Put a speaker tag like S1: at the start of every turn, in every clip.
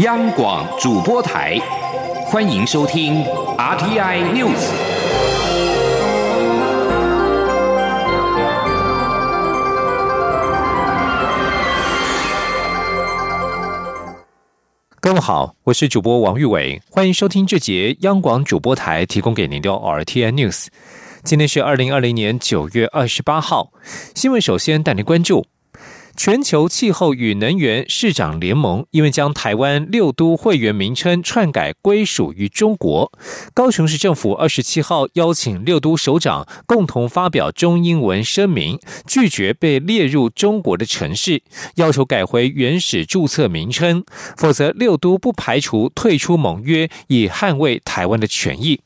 S1: 央广主播台，欢迎收听 RTI News。
S2: 各位好，我是主播王玉伟，欢迎收听这节央广主播台提供给您的 RTI News。今天是二零二零年九月二十八号，新闻首先带您关注。全球气候与能源市长联盟因为将台湾六都会员名称篡改归属于中国，高雄市政府二十七号邀请六都首长共同发表中英文声明，拒绝被列入中国的城市，要求改回原始注册名称，否则六都不排除退出盟约，以捍卫台湾的权益。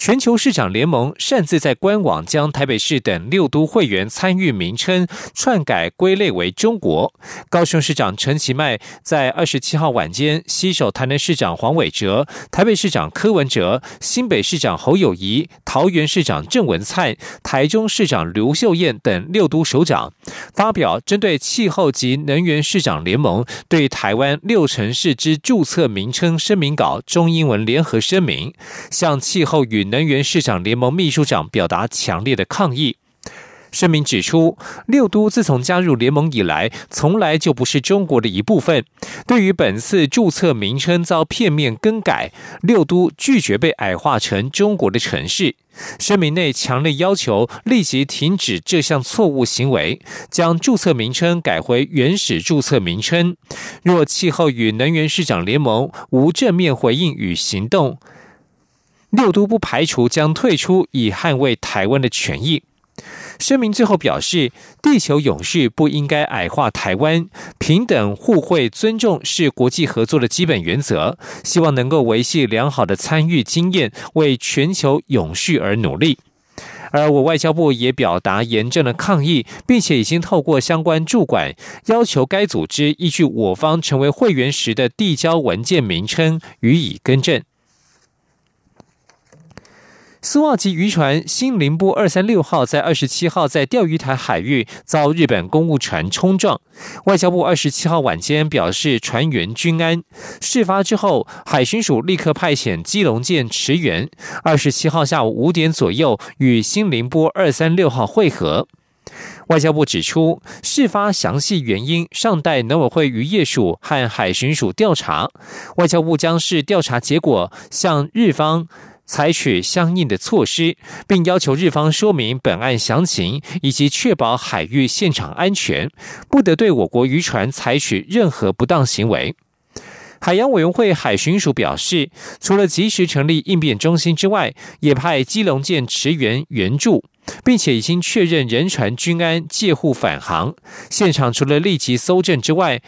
S2: 全球市长联盟擅自在官网将台北市等六都会员参与名称篡改归类为中国。高雄市长陈其迈在二十七号晚间携手台南市长黄伟哲、台北市长柯文哲、新北市长侯友谊、桃园市长郑文灿、台中市长刘秀燕等六都首长，发表针对气候及能源市长联盟对台湾六城市之注册名称声明稿中英文联合声明，向气候与能源市长联盟秘书长表达强烈的抗议。声明指出，六都自从加入联盟以来，从来就不是中国的一部分。对于本次注册名称遭片面更改，六都拒绝被矮化成中国的城市。声明内强烈要求立即停止这项错误行为，将注册名称改回原始注册名称。若气候与能源市长联盟无正面回应与行动，六都不排除将退出，以捍卫台湾的权益。声明最后表示，地球永续不应该矮化台湾，平等、互惠、尊重是国际合作的基本原则。希望能够维系良好的参与经验，为全球永续而努力。而我外交部也表达严正的抗议，并且已经透过相关驻管，要求该组织依据我方成为会员时的递交文件名称予以更正。苏澳级渔船“新宁波二三六号”在二十七号在钓鱼台海域遭日本公务船冲撞。外交部二十七号晚间表示，船员均安。事发之后，海巡署立刻派遣基隆舰驰援，二十七号下午五点左右与“新宁波二三六号”会合。外交部指出，事发详细原因尚待农委会渔业署和海巡署调查。外交部将视调查结果向日方。采取相应的措施，并要求日方说明本案详情，以及确保海域现场安全，不得对我国渔船采取任何不当行为。海洋委员会海巡署表示，除了及时成立应变中心之外，也派基隆舰驰援援助，并且已经确认人船均安，借护返航。现场除了立即搜证之外，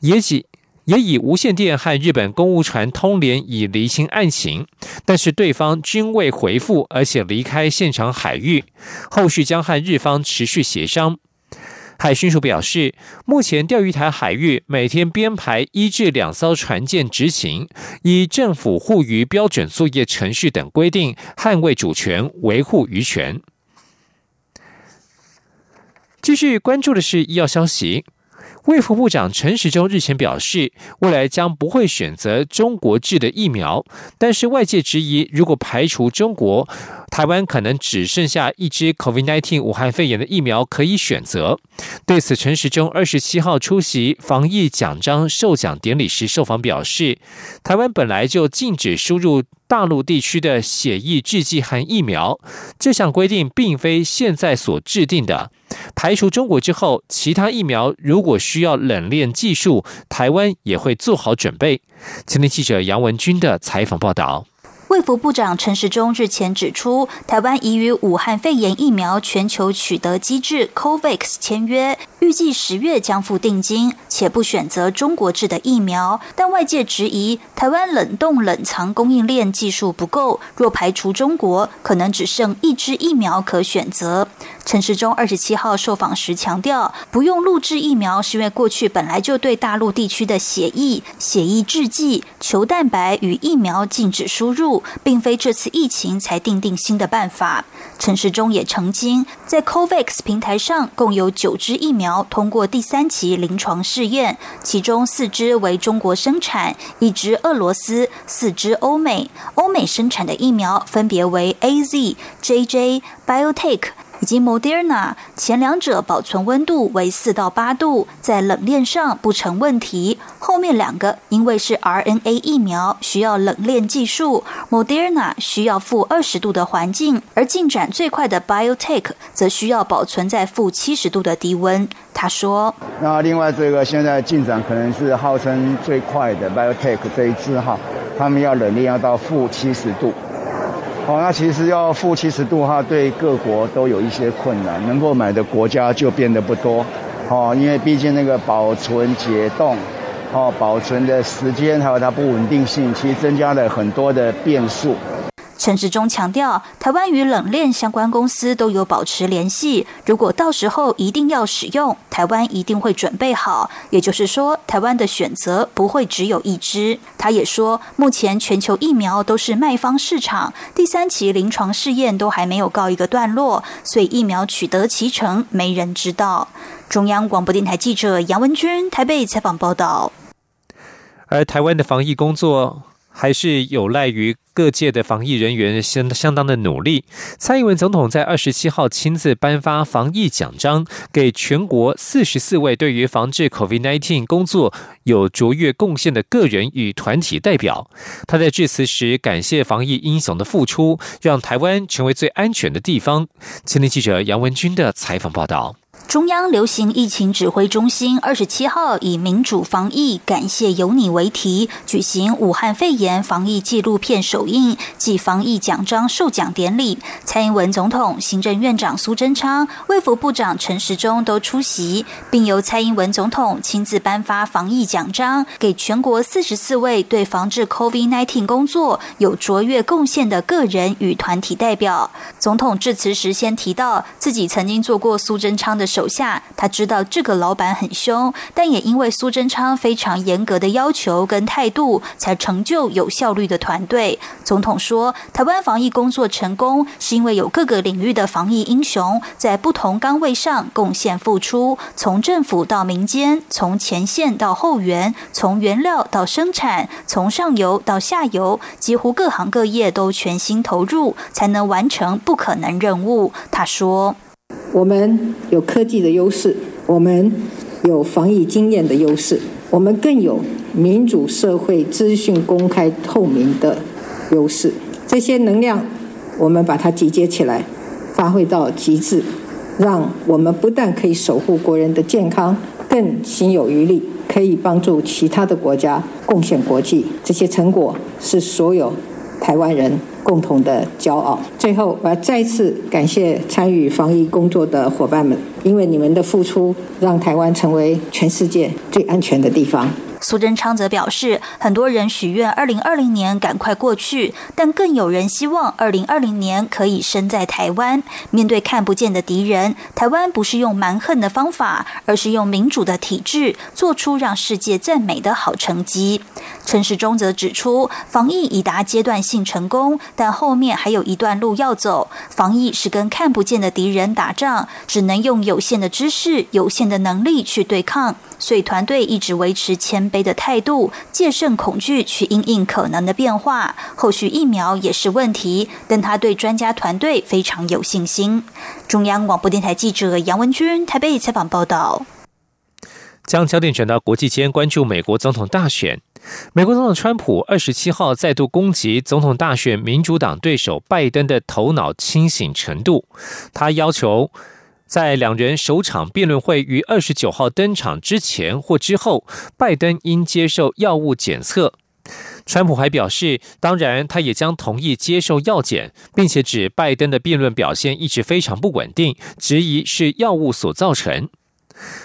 S2: 也仅。也以无线电和日本公务船通联，以厘清案情，但是对方均未回复，而且离开现场海域。后续将和日方持续协商。海巡署表示，目前钓鱼台海域每天编排一至两艘船舰执勤，以政府护渔标准作业程序等规定，捍卫主权，维护渔权。继续关注的是医药消息。卫福部长陈时中日前表示，未来将不会选择中国制的疫苗，但是外界质疑，如果排除中国，台湾可能只剩下一支 COVID-19 武汉肺炎的疫苗可以选择。对此，陈时中二十七号出席防疫奖章授奖典礼时受访表示，台湾本来就禁止输入大陆地区的血液制剂和疫苗，这项规定并非现在所制定的。排除中国之后，其他疫苗如果需要冷链技术，台湾也会做好准备。今天记者杨文军的采访报道。
S3: 卫福部长陈时中日前指出，台湾已与武汉肺炎疫苗全球取得机制 COVAX 签约，预计十月将付定金，且不选择中国制的疫苗。但外界质疑，台湾冷冻冷藏供应链技术不够，若排除中国，可能只剩一支疫苗可选择。陈时中二十七号受访时强调，不用录制疫苗，是因为过去本来就对大陆地区的血液、血液制剂、球蛋白与疫苗禁止输入，并非这次疫情才定定新的办法。陈时中也澄清，在 COVAX 平台上共有九支疫苗通过第三期临床试验，其中四支为中国生产，一支俄罗斯，四支欧美。欧美生产的疫苗分别为 A Z、J J、BioTech。以及 Moderna，前两者保存温度为四到八度，在冷链上不成问题。后面两个因为是 RNA 疫苗，需要冷链技术，Moderna 需要负二十度的环境，而进展最快的 BioTech 则需要保存在负七十度的低温。他说：“
S4: 那另外这个现在进展可能是号称最快的 BioTech 这一支哈，他们要冷链要到负七十度。”哦，那其实要负七十度哈，对各国都有一些困难，能够买的国家就变得不多。哦，因为毕竟那个保存解冻，哦，保存的时间还有它不稳定性，其实增加了很多的变数。
S3: 陈时中强调，台湾与冷链相关公司都有保持联系。如果到时候一定要使用，台湾一定会准备好。也就是说，台湾的选择不会只有一支。他也说，目前全球疫苗都是卖方市场，第三期临床试验都还没有告一个段落，所以疫苗取得其成，没人知道。中央广播电台记者杨文君台北采访报道。
S2: 而台湾的防疫工作。还是有赖于各界的防疫人员相相当的努力。蔡英文总统在二十七号亲自颁发防疫奖章，给全国四十四位对于防治 COVID-19 工作有卓越贡献的个人与团体代表。他在致辞时感谢防疫英雄的付出，让台湾成为最安全的地方。前天记者杨文军的采访报道。
S3: 中央流行疫情指挥中心二十七号以“民主防疫，感谢有你”为题，举行武汉肺炎防疫纪录片首映暨防疫奖章授奖典礼。蔡英文总统、行政院长苏贞昌、卫福部长陈时中都出席，并由蔡英文总统亲自颁发防疫奖章，给全国四十四位对防治 COVID-19 工作有卓越贡献的个人与团体代表。总统致辞时先提到，自己曾经做过苏贞昌的。手下，他知道这个老板很凶，但也因为苏贞昌非常严格的要求跟态度，才成就有效率的团队。总统说，台湾防疫工作成功，是因为有各个领域的防疫英雄在不同岗位上贡献付出，从政府到民间，从前线到后援，从原料到生产，从上游到下游，几乎各行各业都全心投入，才能完成不可能任务。他说。
S5: 我们有科技的优势，我们有防疫经验的优势，我们更有民主社会资讯公开透明的优势。这些能量，我们把它集结起来，发挥到极致，让我们不但可以守护国人的健康，更心有余力，可以帮助其他的国家贡献国际。这些成果是所有台湾人。共同的骄傲。最后，我要再次感谢参与防疫工作的伙伴们，因为你们的付出，让台湾成为全世界最安全的地方。
S3: 苏贞昌则表示，很多人许愿二零二零年赶快过去，但更有人希望二零二零年可以身在台湾。面对看不见的敌人，台湾不是用蛮横的方法，而是用民主的体制，做出让世界赞美的好成绩。陈时中则指出，防疫已达阶段性成功，但后面还有一段路要走。防疫是跟看不见的敌人打仗，只能用有限的知识、有限的能力去对抗。所以团队一直维持前谦卑的态度，戒慎恐惧，去应应可能的变化。后续疫苗也是问题，但他对专家团队非常有信心。中央广播电台记者杨文君台北采访报道。
S2: 将焦点转到国际间，关注美国总统大选。美国总统川普二十七号再度攻击总统大选民主党对手拜登的头脑清醒程度，他要求。在两人首场辩论会于二十九号登场之前或之后，拜登应接受药物检测。川普还表示，当然他也将同意接受药检，并且指拜登的辩论表现一直非常不稳定，质疑是药物所造成。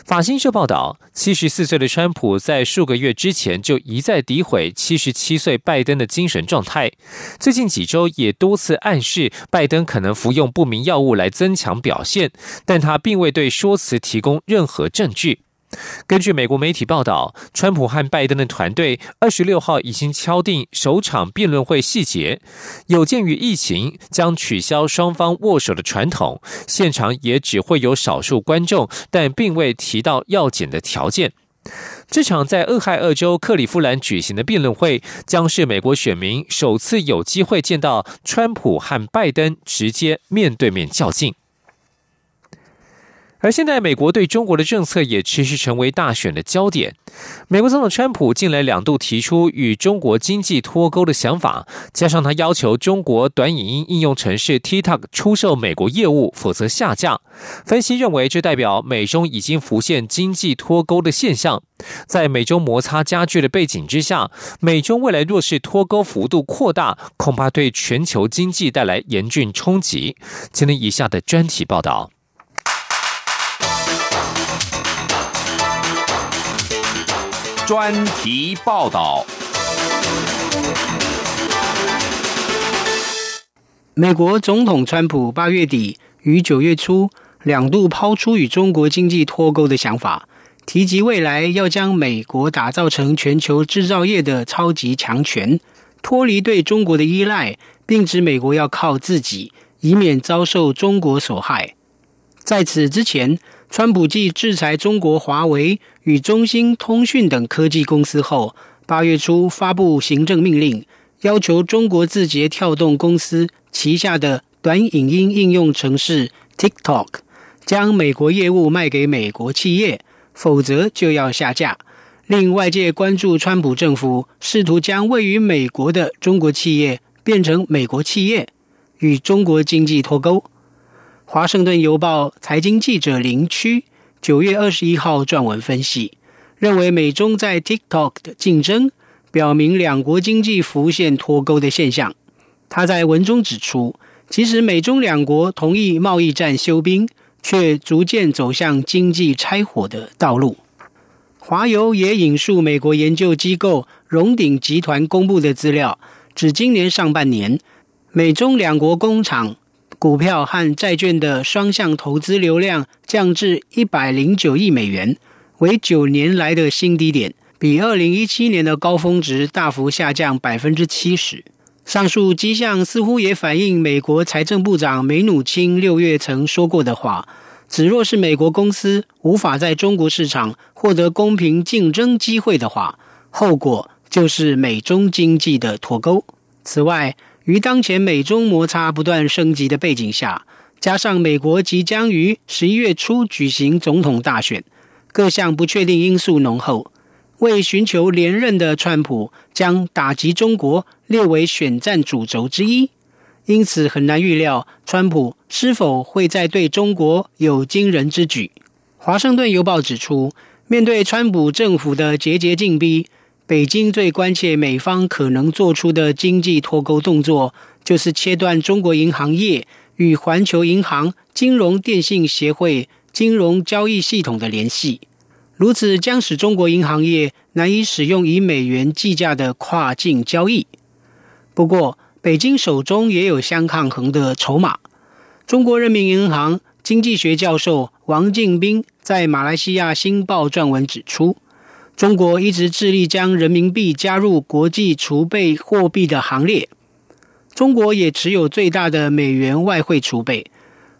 S2: 法新社报道，七十四岁的川普在数个月之前就一再诋毁七十七岁拜登的精神状态，最近几周也多次暗示拜登可能服用不明药物来增强表现，但他并未对说辞提供任何证据。根据美国媒体报道，川普和拜登的团队二十六号已经敲定首场辩论会细节。有鉴于疫情将取消双方握手的传统，现场也只会有少数观众，但并未提到要检的条件。这场在俄亥俄州克利夫兰举行的辩论会，将是美国选民首次有机会见到川普和拜登直接面对面较劲。而现在，美国对中国的政策也持续成为大选的焦点。美国总统川普近来两度提出与中国经济脱钩的想法，加上他要求中国短影音应用程式 TikTok 出售美国业务，否则下架。分析认为，这代表美中已经浮现经济脱钩的现象。在美中摩擦加剧的背景之下，美中未来若是脱钩幅度扩大，恐怕对全球经济带来严峻冲击。请听以下的专题报道。
S1: 专题报道：
S6: 美国总统川普八月底与九月初两度抛出与中国经济脱钩的想法，提及未来要将美国打造成全球制造业的超级强权，脱离对中国的依赖，并指美国要靠自己，以免遭受中国所害。在此之前。川普继制裁中国华为与中兴通讯等科技公司后，八月初发布行政命令，要求中国字节跳动公司旗下的短影音应用程式 TikTok 将美国业务卖给美国企业，否则就要下架。令外界关注川普政府试图将位于美国的中国企业变成美国企业，与中国经济脱钩。华盛顿邮报财经记者林区九月二十一号撰文分析，认为美中在 TikTok 的竞争，表明两国经济浮现脱钩的现象。他在文中指出，即使美中两国同意贸易战休兵，却逐渐走向经济拆伙的道路。华邮也引述美国研究机构荣鼎集团公布的资料，指今年上半年，美中两国工厂。股票和债券的双向投资流量降至一百零九亿美元，为九年来的新低点，比二零一七年的高峰值大幅下降百分之七十。上述迹象似乎也反映美国财政部长梅努钦六月曾说过的话：，只若是美国公司无法在中国市场获得公平竞争机会的话，后果就是美中经济的脱钩。此外，于当前美中摩擦不断升级的背景下，加上美国即将于十一月初举行总统大选，各项不确定因素浓厚，为寻求连任的川普将打击中国列为选战主轴之一。因此，很难预料川普是否会在对中国有惊人之举。华盛顿邮报指出，面对川普政府的节节进逼。北京最关切美方可能做出的经济脱钩动作，就是切断中国银行业与环球银行金融电信协会金融交易系统的联系。如此将使中国银行业难以使用以美元计价的跨境交易。不过，北京手中也有相抗衡的筹码。中国人民银行经济学教授王敬斌在马来西亚新报撰文指出。中国一直致力将人民币加入国际储备货币的行列。中国也持有最大的美元外汇储备。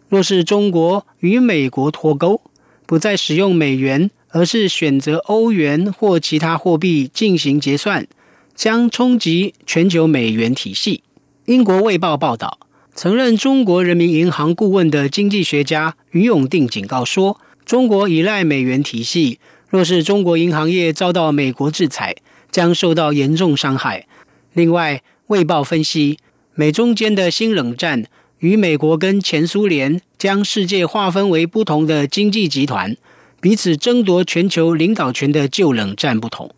S6: 若是中国与美国脱钩，不再使用美元，而是选择欧元或其他货币进行结算，将冲击全球美元体系。英国《卫报》报道，曾任中国人民银行顾问的经济学家于永定警告说：“中国依赖美元体系。”若是中国银行业遭到美国制裁，将受到严重伤害。另外，《卫报》分析，美中间的新冷战与美国跟前苏联将世界划分为不同的经济集团，彼此争夺全球领导权的旧冷战不同。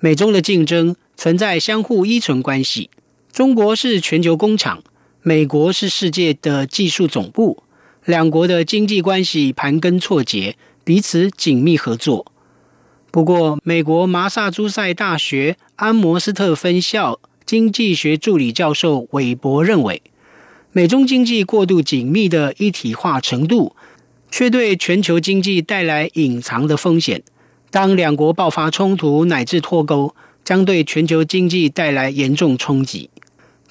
S6: 美中的竞争存在相互依存关系。中国是全球工厂，美国是世界的技术总部，两国的经济关系盘根错节，彼此紧密合作。不过，美国麻萨诸塞大学安摩斯特分校经济学助理教授韦伯认为，美中经济过度紧密的一体化程度，却对全球经济带来隐藏的风险。当两国爆发冲突乃至脱钩，将对全球经济带来严重冲击。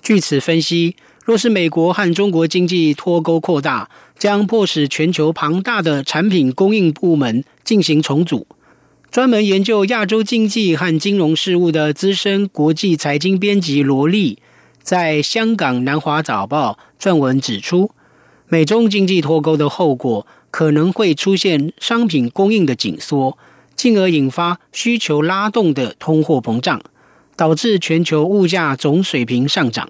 S6: 据此分析，若是美国和中国经济脱钩扩大，将迫使全球庞大的产品供应部门进行重组。专门研究亚洲经济和金融事务的资深国际财经编辑罗莉，在香港南华早报撰文指出，美中经济脱钩的后果可能会出现商品供应的紧缩，进而引发需求拉动的通货膨胀。导致全球物价总水平上涨。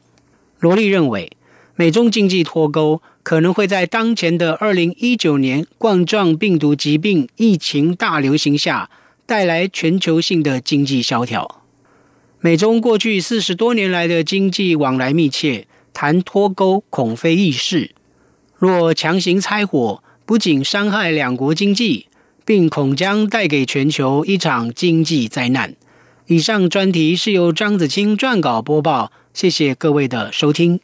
S6: 罗莉认为，美中经济脱钩可能会在当前的二零一九年冠状病毒疾病疫情大流行下带来全球性的经济萧条。美中过去四十多年来的经济往来密切，谈脱钩恐非易事。若强行拆伙，不仅伤害两国经济，并恐将带给全球一场经济灾难。以上专题是由张子清撰稿播报，谢谢各位的收听。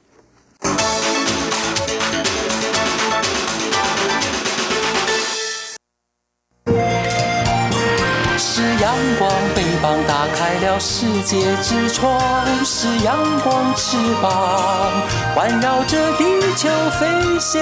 S7: 阳光，翅膀打开了世界之窗；是阳光，翅膀环绕着地球飞翔。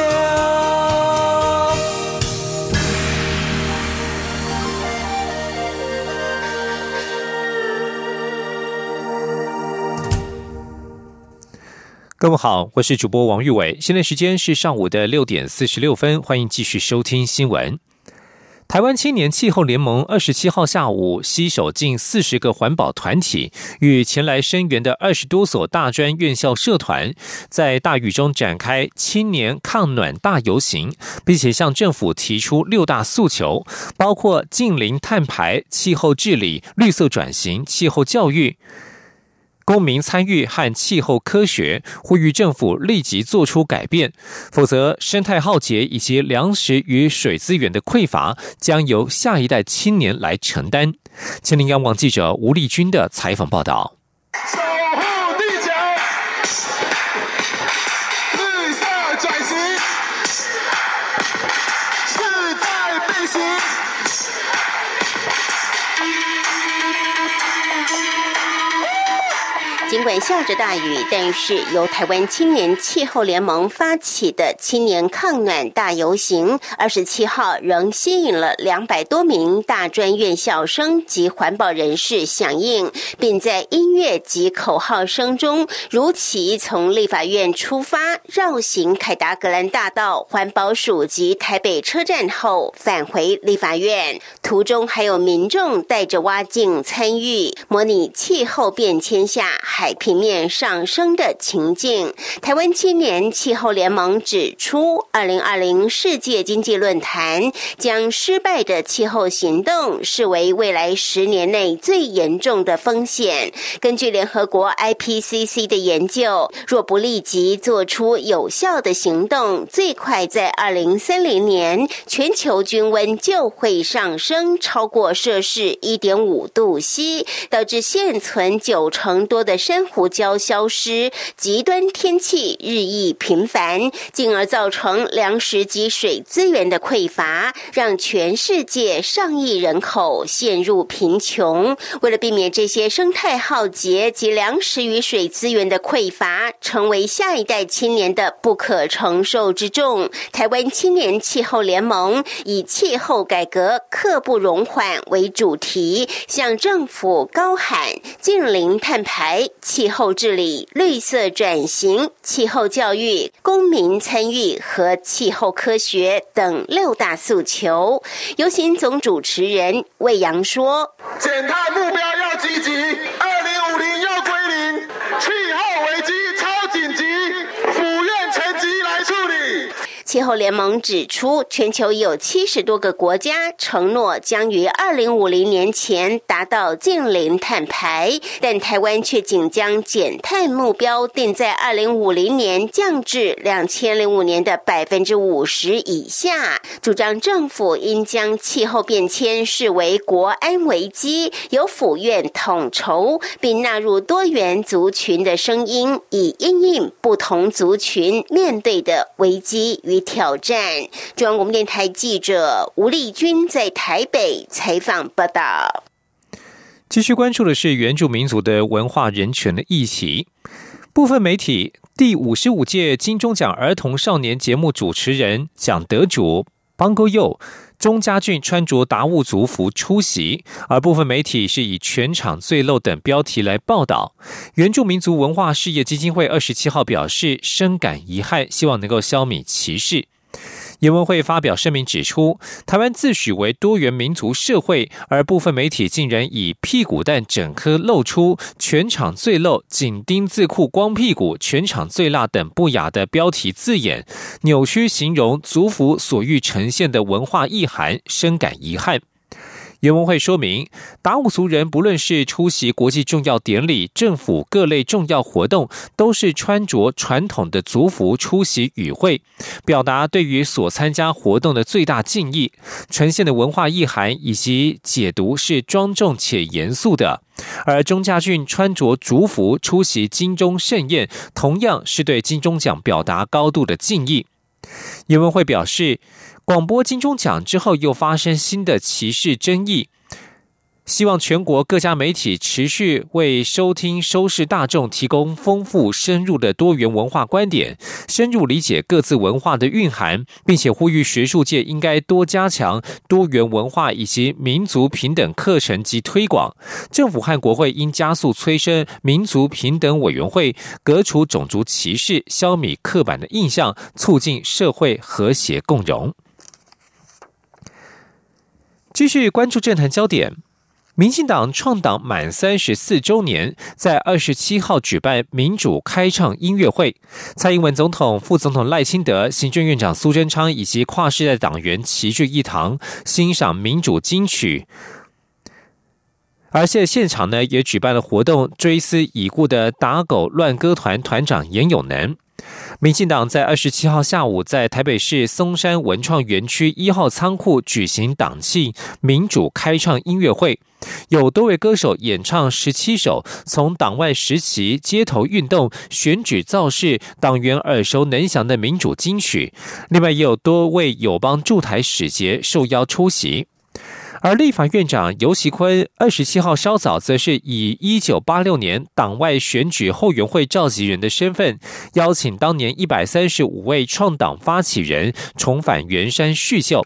S2: 各位好，我是主播王玉伟，现在时间是上午的六点四十六分，欢迎继续收听新闻。台湾青年气候联盟二十七号下午，携手近四十个环保团体与前来声援的二十多所大专院校社团，在大雨中展开青年抗暖大游行，并且向政府提出六大诉求，包括近零碳排、气候治理、绿色转型、气候教育。公民参与和气候科学，呼吁政府立即做出改变，否则生态浩劫以及粮食与水资源的匮乏将由下一代青年来承担。千林央网记者吴丽君的采访报道。
S8: 尽管下着大雨，但是由台湾青年气候联盟发起的青年抗暖大游行，二十七号仍吸引了两百多名大专院校生及环保人士响应，并在音乐及口号声中如期从立法院出发，绕行凯达格兰大道、环保署及台北车站后返回立法院。途中还有民众带着蛙镜参与，模拟气候变迁下海。平面上升的情境，台湾青年气候联盟指出，二零二零世界经济论坛将失败的气候行动视为未来十年内最严重的风险。根据联合国 IPCC 的研究，若不立即做出有效的行动，最快在二零三零年，全球均温就会上升超过摄氏一点五度 C，导致现存九成多的胡椒消失，极端天气日益频繁，进而造成粮食及水资源的匮乏，让全世界上亿人口陷入贫穷。为了避免这些生态浩劫及粮食与水资源的匮乏成为下一代青年的不可承受之重，台湾青年气候联盟以气候改革刻不容缓为主题，向政府高喊近零碳排。气候治理、绿色转型、气候教育、公民参与和气候科学等六大诉求。有请总主持人魏阳说：“
S9: 减碳目标要积极，气候
S8: 联盟指出，全球有七十多个国家承诺将于二零五零年前达到净零碳排，但台湾却仅将减碳目标定在二零五零年降至两千零五年的百分之五十以下。主张政府应将气候变迁视为国安危机，由府院统筹，并纳入多元族群的声音，以应应不同族群面对的危机与。挑战。中央广播电台记者吴丽君在台北采访报道。
S2: 继续关注的是原住民族的文化人权的议题。部分媒体第五十五届金钟奖儿童少年节目主持人奖得主邦哥佑钟家俊穿着达悟族服出席，而部分媒体是以“全场最漏”等标题来报道。原住民族文化事业基金会二十七号表示深感遗憾，希望能够消弭歧视。联文会发表声明指出，台湾自诩为多元民族社会，而部分媒体竟然以“屁股蛋整颗露出”“全场最露”“紧盯字库光屁股”“全场最辣”等不雅的标题字眼，扭曲形容族服所欲呈现的文化意涵，深感遗憾。原文会说明，达悟族人不论是出席国际重要典礼、政府各类重要活动，都是穿着传统的族服出席与会，表达对于所参加活动的最大敬意。呈现的文化意涵以及解读是庄重且严肃的。而钟家俊穿着族服出席金钟盛宴，同样是对金钟奖表达高度的敬意。叶文会表示。广播金钟奖之后，又发生新的歧视争议。希望全国各家媒体持续为收听收视大众提供丰富深入的多元文化观点，深入理解各自文化的蕴含，并且呼吁学术界应该多加强多元文化以及民族平等课程及推广。政府和国会应加速催生民族平等委员会，革除种族歧视，消弭刻板的印象，促进社会和谐共荣。继续关注政坛焦点，民进党创党满三十四周年，在二十七号举办民主开唱音乐会。蔡英文总统、副总统赖清德、行政院长苏贞昌以及跨世代党员齐聚一堂，欣赏民主金曲。而且现场呢，也举办了活动，追思已故的打狗乱歌团团长严永能。民进党在二十七号下午在台北市松山文创园区一号仓库举行党庆民主开唱音乐会，有多位歌手演唱十七首从党外时期街头运动、选举造势、党员耳熟能详的民主金曲，另外也有多位友邦驻台使节受邀出席。而立法院长游锡坤二十七号稍早，则是以一九八六年党外选举后援会召集人的身份，邀请当年一百三十五位创党发起人重返圆山叙旧。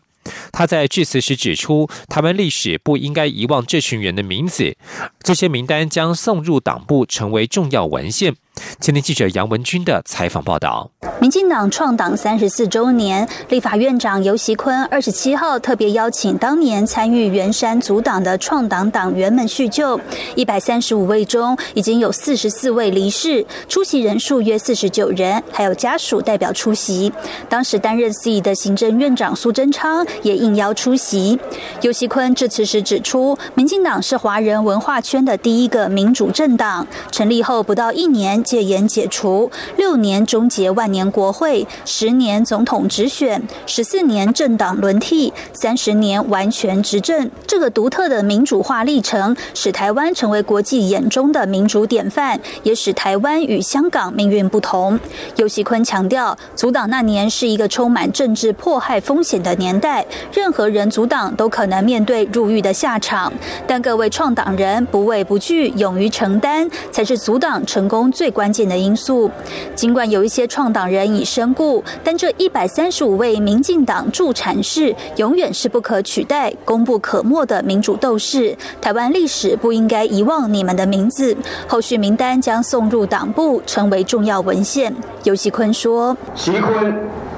S2: 他在致辞时指出，台湾历史不应该遗忘这群人的名字，这些名单将送入党部，成为重要文献。今天记者杨文军的采访报道：
S3: 民进党创党三十四周年，立法院长游锡坤二十七号特别邀请当年参与圆山组党的创党党员们叙旧。一百三十五位中，已经有四十四位离世，出席人数约四十九人，还有家属代表出席。当时担任司仪的行政院长苏贞昌也应邀出席。游锡坤致辞时指出，民进党是华人文化圈的第一个民主政党，成立后不到一年。戒严解除，六年终结万年国会，十年总统直选，十四年政党轮替，三十年完全执政。这个独特的民主化历程，使台湾成为国际眼中的民主典范，也使台湾与香港命运不同。尤锡坤强调，阻挡那年是一个充满政治迫害风险的年代，任何人阻挡都可能面对入狱的下场。但各位创党人不畏不惧，勇于承担，才是阻挡成功最。关键的因素，尽管有一些创党人已身故，但这一百三十五位民进党助产士永远是不可取代、功不可没的民主斗士。台湾历史不应该遗忘你们的名字，后续名单将送入党部，成为重要文献。尤锡坤说：“
S10: 徐坤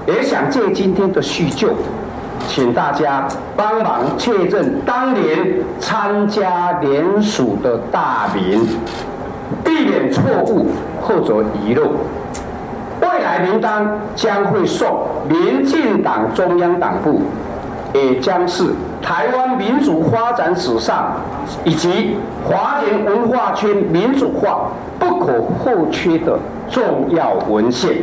S10: 也想借今天的叙旧，请大家帮忙确认当年参加联署的大名。”避免错误作者遗漏，未来名单将会送民进党中央党部，也将是台湾民主发展史上以及华人文化圈民主化不可或缺的重要文献。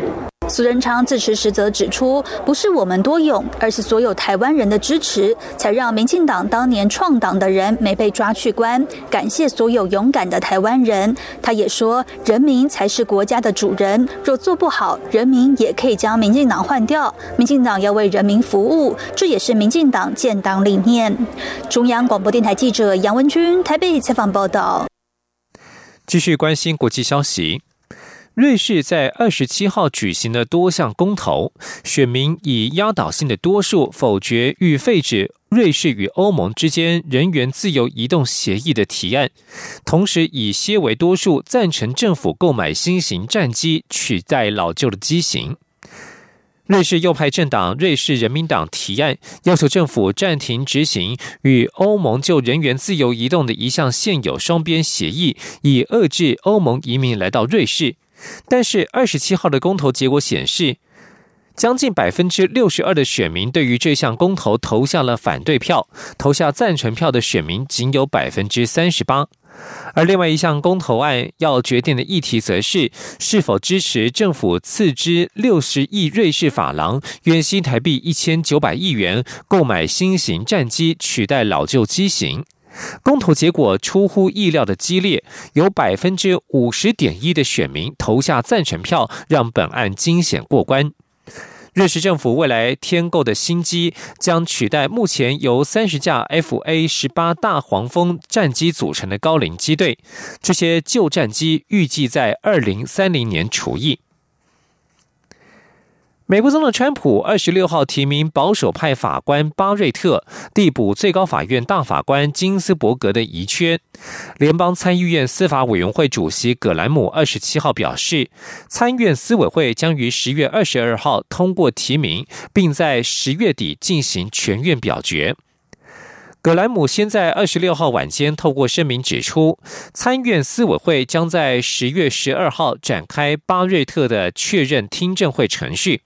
S3: 苏贞昌自持时则指出，不是我们多勇，而是所有台湾人的支持，才让民进党当年创党的人没被抓去关。感谢所有勇敢的台湾人。他也说，人民才是国家的主人，若做不好，人民也可以将民进党换掉。民进党要为人民服务，这也是民进党建党理念。中央广播电台记者杨文君台北采访报道。
S2: 继续关心国际消息。瑞士在二十七号举行了多项公投，选民以压倒性的多数否决欲废止瑞士与欧盟之间人员自由移动协议的提案，同时以些为多数赞成政府购买新型战机取代老旧的机型。瑞士右派政党瑞士人民党提案，要求政府暂停执行与欧盟就人员自由移动的一项现有双边协议，以遏制欧盟移民来到瑞士。但是，二十七号的公投结果显示，将近百分之六十二的选民对于这项公投投下了反对票，投下赞成票的选民仅有百分之三十八。而另外一项公投案要决定的议题，则是是否支持政府斥资六十亿瑞士法郎（约新台币一千九百亿元）购买新型战机，取代老旧机型。公投结果出乎意料的激烈，有百分之五十点一的选民投下赞成票，让本案惊险过关。瑞士政府未来添购的新机将取代目前由三十架 F A 十八大黄蜂战机组成的高龄机队，这些旧战机预计在二零三零年除役。美国总统川普二十六号提名保守派法官巴瑞特递补最高法院大法官金斯伯格的遗缺。联邦参议院司法委员会主席葛兰姆二十七号表示，参院司委会将于十月二十二号通过提名，并在十月底进行全院表决。葛兰姆先在二十六号晚间透过声明指出，参院司委会将在十月十二号展开巴瑞特的确认听证会程序。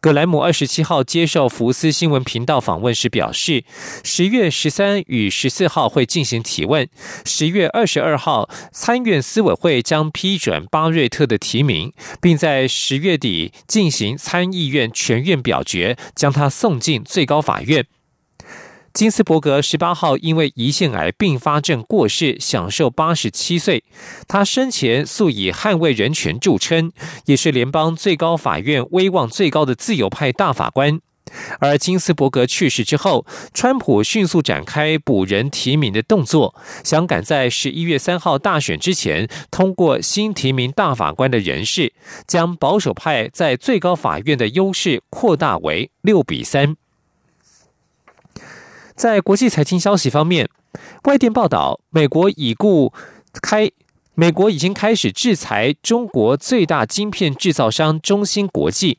S2: 格莱姆二十七号接受福斯新闻频道访问时表示，十月十三与十四号会进行提问，十月二十二号参院司委会将批准巴瑞特的提名，并在十月底进行参议院全院表决，将他送进最高法院。金斯伯格十八号因为胰腺癌并发症过世，享受八十七岁。他生前素以捍卫人权著称，也是联邦最高法院威望最高的自由派大法官。而金斯伯格去世之后，川普迅速展开补人提名的动作，想赶在十一月三号大选之前通过新提名大法官的人事，将保守派在最高法院的优势扩大为六比三。在国际财经消息方面，外电报道，美国已故开，美国已经开始制裁中国最大晶片制造商中芯国际。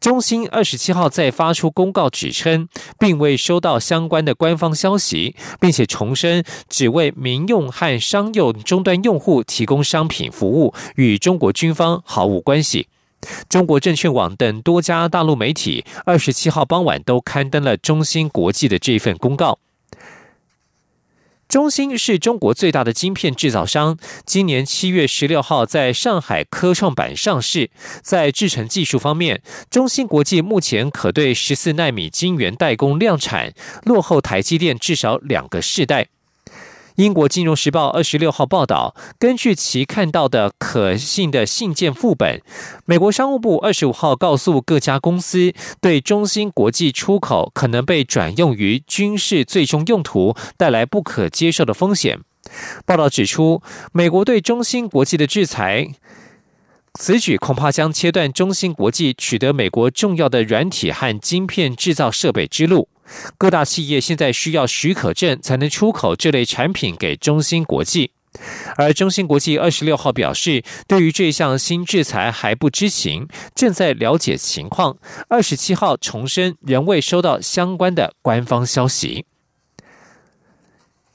S2: 中芯二十七号在发出公告指称，并未收到相关的官方消息，并且重申只为民用和商用终端用户提供商品服务，与中国军方毫无关系。中国证券网等多家大陆媒体二十七号傍晚都刊登了中芯国际的这份公告。中芯是中国最大的晶片制造商，今年七月十六号在上海科创板上市。在制程技术方面，中芯国际目前可对十四纳米晶圆代工量产，落后台积电至少两个世代。英国金融时报二十六号报道，根据其看到的可信的信件副本，美国商务部二十五号告诉各家公司，对中芯国际出口可能被转用于军事最终用途，带来不可接受的风险。报道指出，美国对中芯国际的制裁，此举恐怕将切断中芯国际取得美国重要的软体和晶片制造设备之路。各大企业现在需要许可证才能出口这类产品给中芯国际，而中芯国际二十六号表示，对于这项新制裁还不知情，正在了解情况。二十七号重申，仍未收到相关的官方消息。